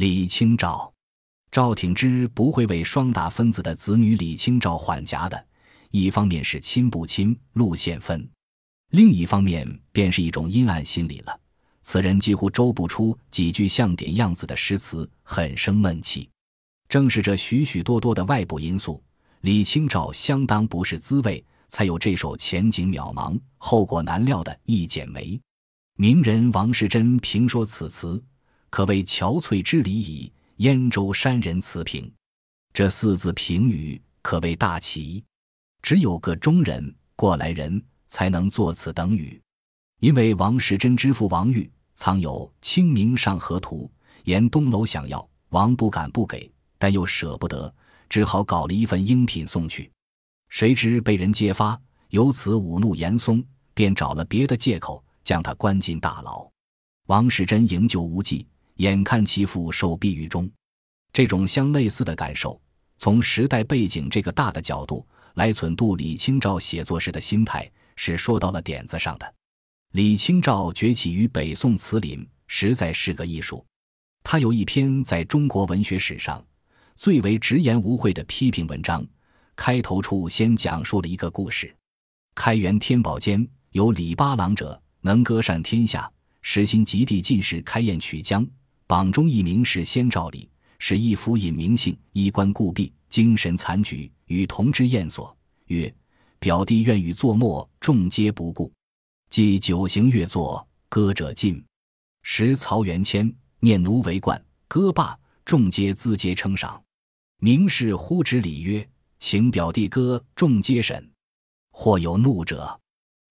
李清照，赵挺之不会为双打分子的子女李清照缓颊的。一方面是亲不亲，路线分；另一方面便是一种阴暗心理了。此人几乎周不出几句像点样子的诗词，很生闷气。正是这许许多多的外部因素，李清照相当不是滋味，才有这首前景渺茫、后果难料的《一剪梅》。名人王士祯评说此词，可谓憔悴之理矣。燕州山人词评，这四字评语可谓大奇。只有个中人、过来人才能作此等语，因为王士祯之父王玉藏有《清明上河图》，言东楼想要，王不敢不给，但又舍不得，只好搞了一份应品送去。谁知被人揭发，由此侮怒严嵩，便找了别的借口将他关进大牢。王士祯营救无忌，眼看其父受毙狱中，这种相类似的感受，从时代背景这个大的角度。来忖度李清照写作时的心态是说到了点子上的。李清照崛起于北宋词林，实在是个艺术。他有一篇在中国文学史上最为直言无讳的批评文章，开头处先讲述了一个故事：开元天宝间，有李八郎者，能歌善天下，时心极地进士开宴曲江，榜中一名是先兆礼，是一夫隐名姓，衣冠固敝，精神残局。与同之宴所曰：“表弟愿与作墨，众皆不顾。既九行乐作，歌者尽。时曹元谦念奴为冠，歌罢，众皆自皆称赏。名士呼之礼曰：‘请表弟歌。’众皆审。或有怒者，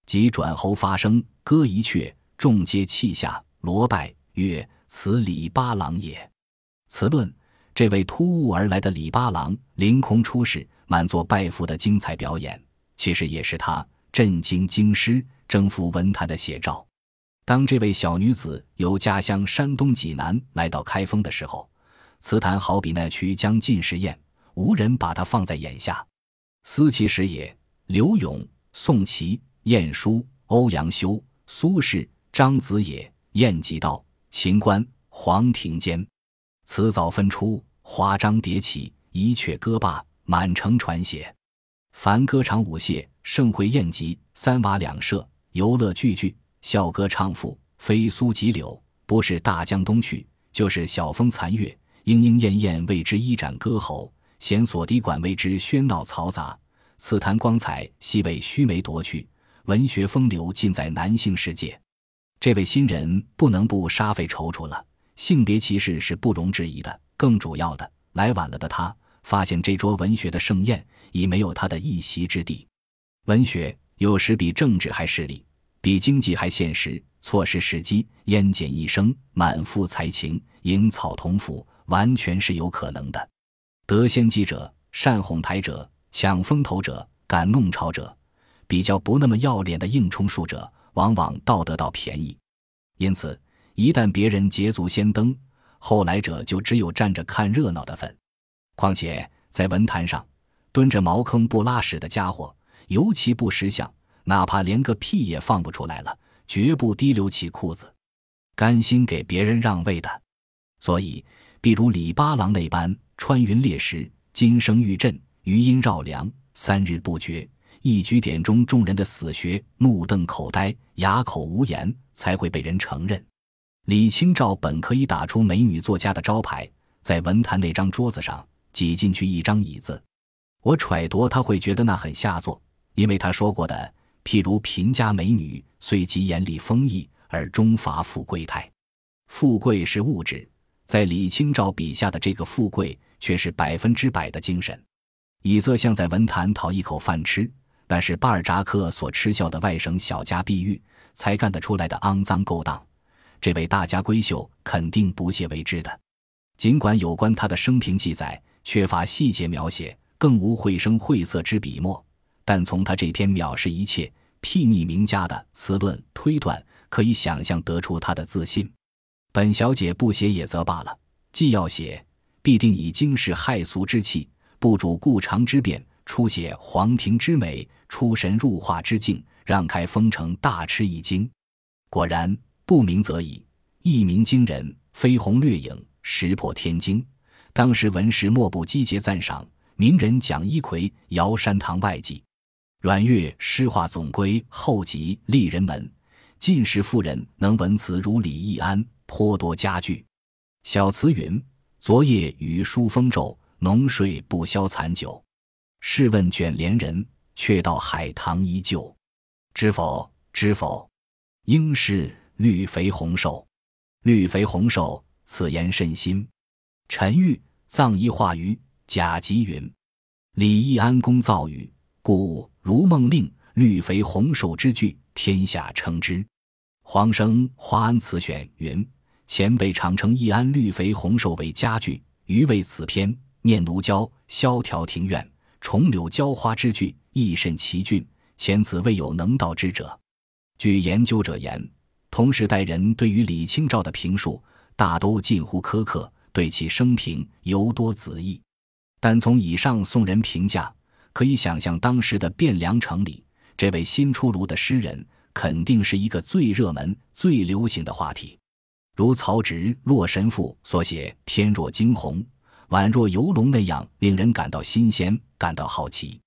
即转喉发声，歌一阙，众皆泣下，罗拜曰：‘此李八郎也。’此论这位突兀而来的李八郎凌空出世。”满座拜服的精彩表演，其实也是他震惊京师、征服文坛的写照。当这位小女子由家乡山东济南来到开封的时候，词坛好比那曲江尽时宴，无人把她放在眼下。思其时也，柳永、宋祁、晏殊、欧阳修、苏轼、张子野、晏几道、秦观、黄庭坚，词藻纷出，华章叠起，一阙歌罢。满城传写，凡歌场舞榭、盛会宴集、三瓦两舍、游乐聚聚、笑歌唱赋，飞苏急柳，不是大江东去，就是晓风残月，莺莺燕燕为之一展歌喉，弦索笛管为之喧闹嘈杂。此坛光彩悉为须眉夺去，文学风流尽在男性世界。这位新人不能不煞费踌躇了，性别歧视是不容置疑的。更主要的，来晚了的他。发现这桌文学的盛宴已没有他的一席之地。文学有时比政治还势利，比经济还现实。错失时机，烟减一生，满腹才情，引草同腐，完全是有可能的。得先机者，善哄抬者，抢风头者，敢弄潮者，比较不那么要脸的硬充数者，往往倒得到便宜。因此，一旦别人捷足先登，后来者就只有站着看热闹的份。况且在文坛上，蹲着茅坑不拉屎的家伙尤其不识相，哪怕连个屁也放不出来了，绝不提溜起裤子，甘心给别人让位的。所以，比如李八郎那般穿云裂石、金声玉振、余音绕梁、三日不绝，一举点中众人的死穴，目瞪口呆、哑口无言，才会被人承认。李清照本可以打出美女作家的招牌，在文坛那张桌子上。挤进去一张椅子，我揣度他会觉得那很下作，因为他说过的，譬如贫家美女虽极严厉丰溢，而终乏富贵态。富贵是物质，在李清照笔下的这个富贵却是百分之百的精神。以色像在文坛讨一口饭吃，那是巴尔扎克所嗤笑的外省小家碧玉才干得出来的肮脏勾当。这位大家闺秀肯定不屑为之的。尽管有关他的生平记载。缺乏细节描写，更无绘声绘色之笔墨，但从他这篇藐视一切、睥睨名家的词论推断，可以想象得出他的自信。本小姐不写也则罢了，既要写，必定以惊世骇俗之气，不主故常之变，出写皇庭之美，出神入化之境，让开封城大吃一惊。果然，不鸣则已，一鸣惊人，飞鸿掠影。石破天惊。当时文士莫不击节赞赏，名人蒋一奎摇山堂外记，阮岳诗画总归后集丽人门。进士妇人能文辞如李易安，颇多佳句。小词云：昨夜雨疏风骤，浓睡不消残酒。试问卷帘人，却道海棠依旧。知否？知否？应是绿肥红瘦。绿肥红瘦，此言甚心。陈玉葬仪化于贾吉云：李易安公造语，故如梦令绿肥红瘦之句，天下称之。黄生《华安词选》云：前辈常称易安绿肥红瘦为佳句，余为此篇念奴娇萧条庭院，重柳浇花之句，亦甚奇俊。前此未有能道之者。据研究者言，同时代人对于李清照的评述，大都近乎苛刻，对其生平尤多子义。但从以上宋人评价，可以想象当时的汴梁城里，这位新出炉的诗人，肯定是一个最热门、最流行的话题。如曹植《洛神赋》所写“翩若惊鸿，宛若游龙”那样，令人感到新鲜，感到好奇。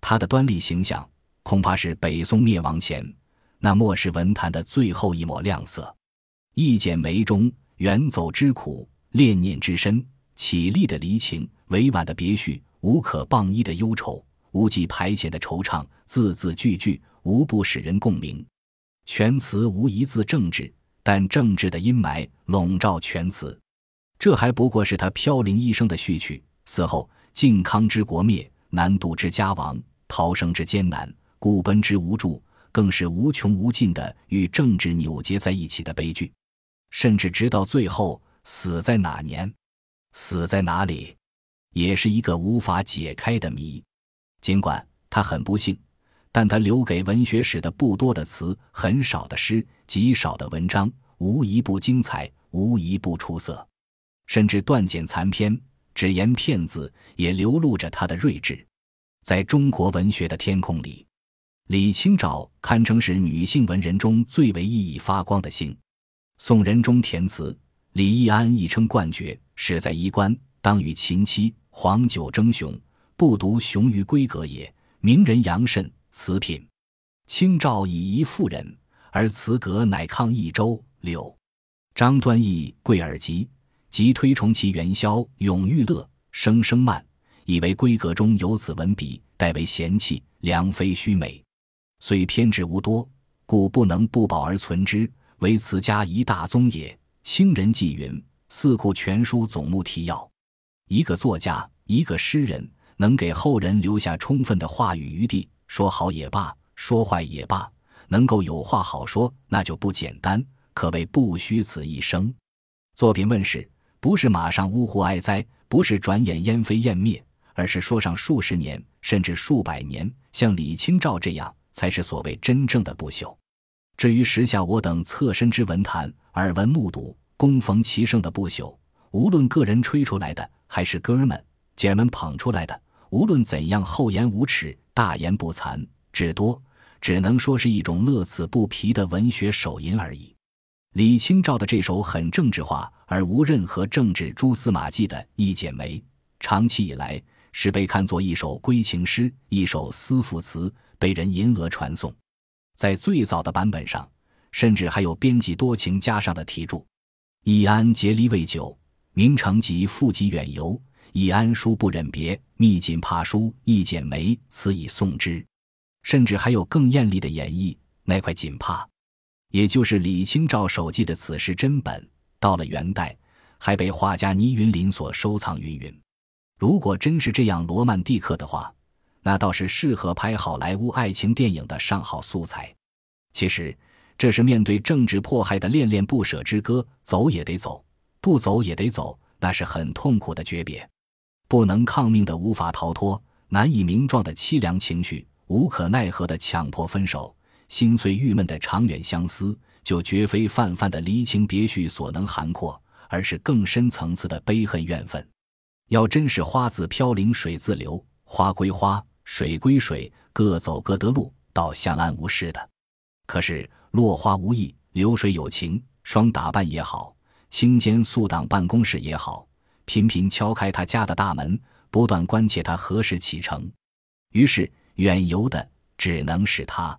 他的端丽形象。恐怕是北宋灭亡前那末世文坛的最后一抹亮色。一剪梅中远走之苦，恋念之深，绮丽的离情，委婉的别绪，无可傍依的忧愁，无计排遣的惆怅，字字句句无不使人共鸣。全词无一字政治，但政治的阴霾笼罩全词。这还不过是他飘零一生的序曲。死后，靖康之国灭，南渡之家亡，逃生之艰难。故奔之无助，更是无穷无尽的与政治扭结在一起的悲剧，甚至直到最后死在哪年，死在哪里，也是一个无法解开的谜。尽管他很不幸，但他留给文学史的不多的词、很少的诗、极少的文章，无一不精彩，无一不出色，甚至断简残篇、只言片字，也流露着他的睿智。在中国文学的天空里。李清照堪称是女性文人中最为熠熠发光的星。宋仁宗填词，李易安亦称冠绝，始在衣冠，当与秦妻黄酒争雄，不独雄于闺阁也。名人杨慎词品，清照以一妇人，而词格乃抗益州柳。张端义贵耳疾，即推崇其元宵永遇乐，声声慢，以为闺阁中有此文笔，代为嫌弃，良非虚美。虽偏执无多，故不能不保而存之，为此家一大宗也。清人纪云：《四库全书总目提要》。一个作家，一个诗人，能给后人留下充分的话语余地，说好也罢，说坏也罢，能够有话好说，那就不简单，可谓不虚此一生。作品问世，不是马上呜呼哀哉，不是转眼烟飞烟灭，而是说上数十年，甚至数百年，像李清照这样。才是所谓真正的不朽。至于时下我等侧身之文坛，耳闻目睹、恭逢其盛的不朽，无论个人吹出来的，还是哥们姐们捧出来的，无论怎样厚颜无耻、大言不惭，至多只能说是一种乐此不疲的文学手淫而已。李清照的这首很政治化而无任何政治蛛丝马迹的《一剪梅》，长期以来是被看作一首闺情诗，一首思妇词。被人吟额传颂，在最早的版本上，甚至还有编辑多情加上的题注：“易安结离未久，明成即复及远游。易安书不忍别，密锦帕书一剪梅，此以送之。”甚至还有更艳丽的演绎：那块锦帕，也就是李清照手记的此诗真本，到了元代还被画家倪云林所收藏。云云，如果真是这样罗曼蒂克的话。那倒是适合拍好莱坞爱情电影的上好素材。其实，这是面对政治迫害的恋恋不舍之歌，走也得走，不走也得走，那是很痛苦的诀别。不能抗命的无法逃脱，难以名状的凄凉情绪，无可奈何的强迫分手，心碎郁闷的长远相思，就绝非泛泛的离情别绪所能涵括，而是更深层次的悲恨怨愤。要真是花自飘零水自流，花归花。水归水，各走各的路，倒相安无事的。可是落花无意，流水有情。双打扮也好，清监肃党办公室也好，频频敲开他家的大门，不断关切他何时启程。于是远游的只能是他。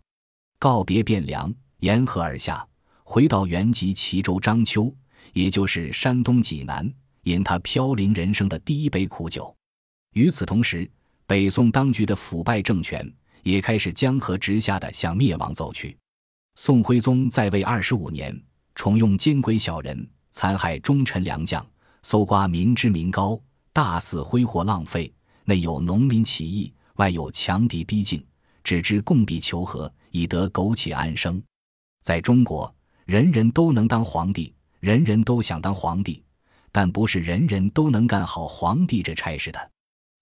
告别汴梁，沿河而下，回到原籍齐州章丘，也就是山东济南，饮他飘零人生的第一杯苦酒。与此同时，北宋当局的腐败政权也开始江河直下的向灭亡走去。宋徽宗在位二十五年，重用奸鬼小人，残害忠臣良将，搜刮民脂民膏，大肆挥霍浪费，内有农民起义，外有强敌逼近，只知共避求和，以得苟且安生。在中国，人人都能当皇帝，人人都想当皇帝，但不是人人都能干好皇帝这差事的。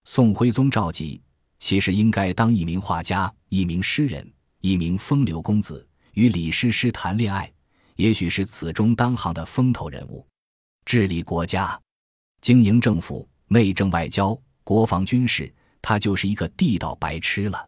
宋徽宗赵佶其实应该当一名画家、一名诗人、一名风流公子。与李师师谈恋爱，也许是此中当行的风头人物。治理国家、经营政府、内政外交、国防军事，他就是一个地道白痴了。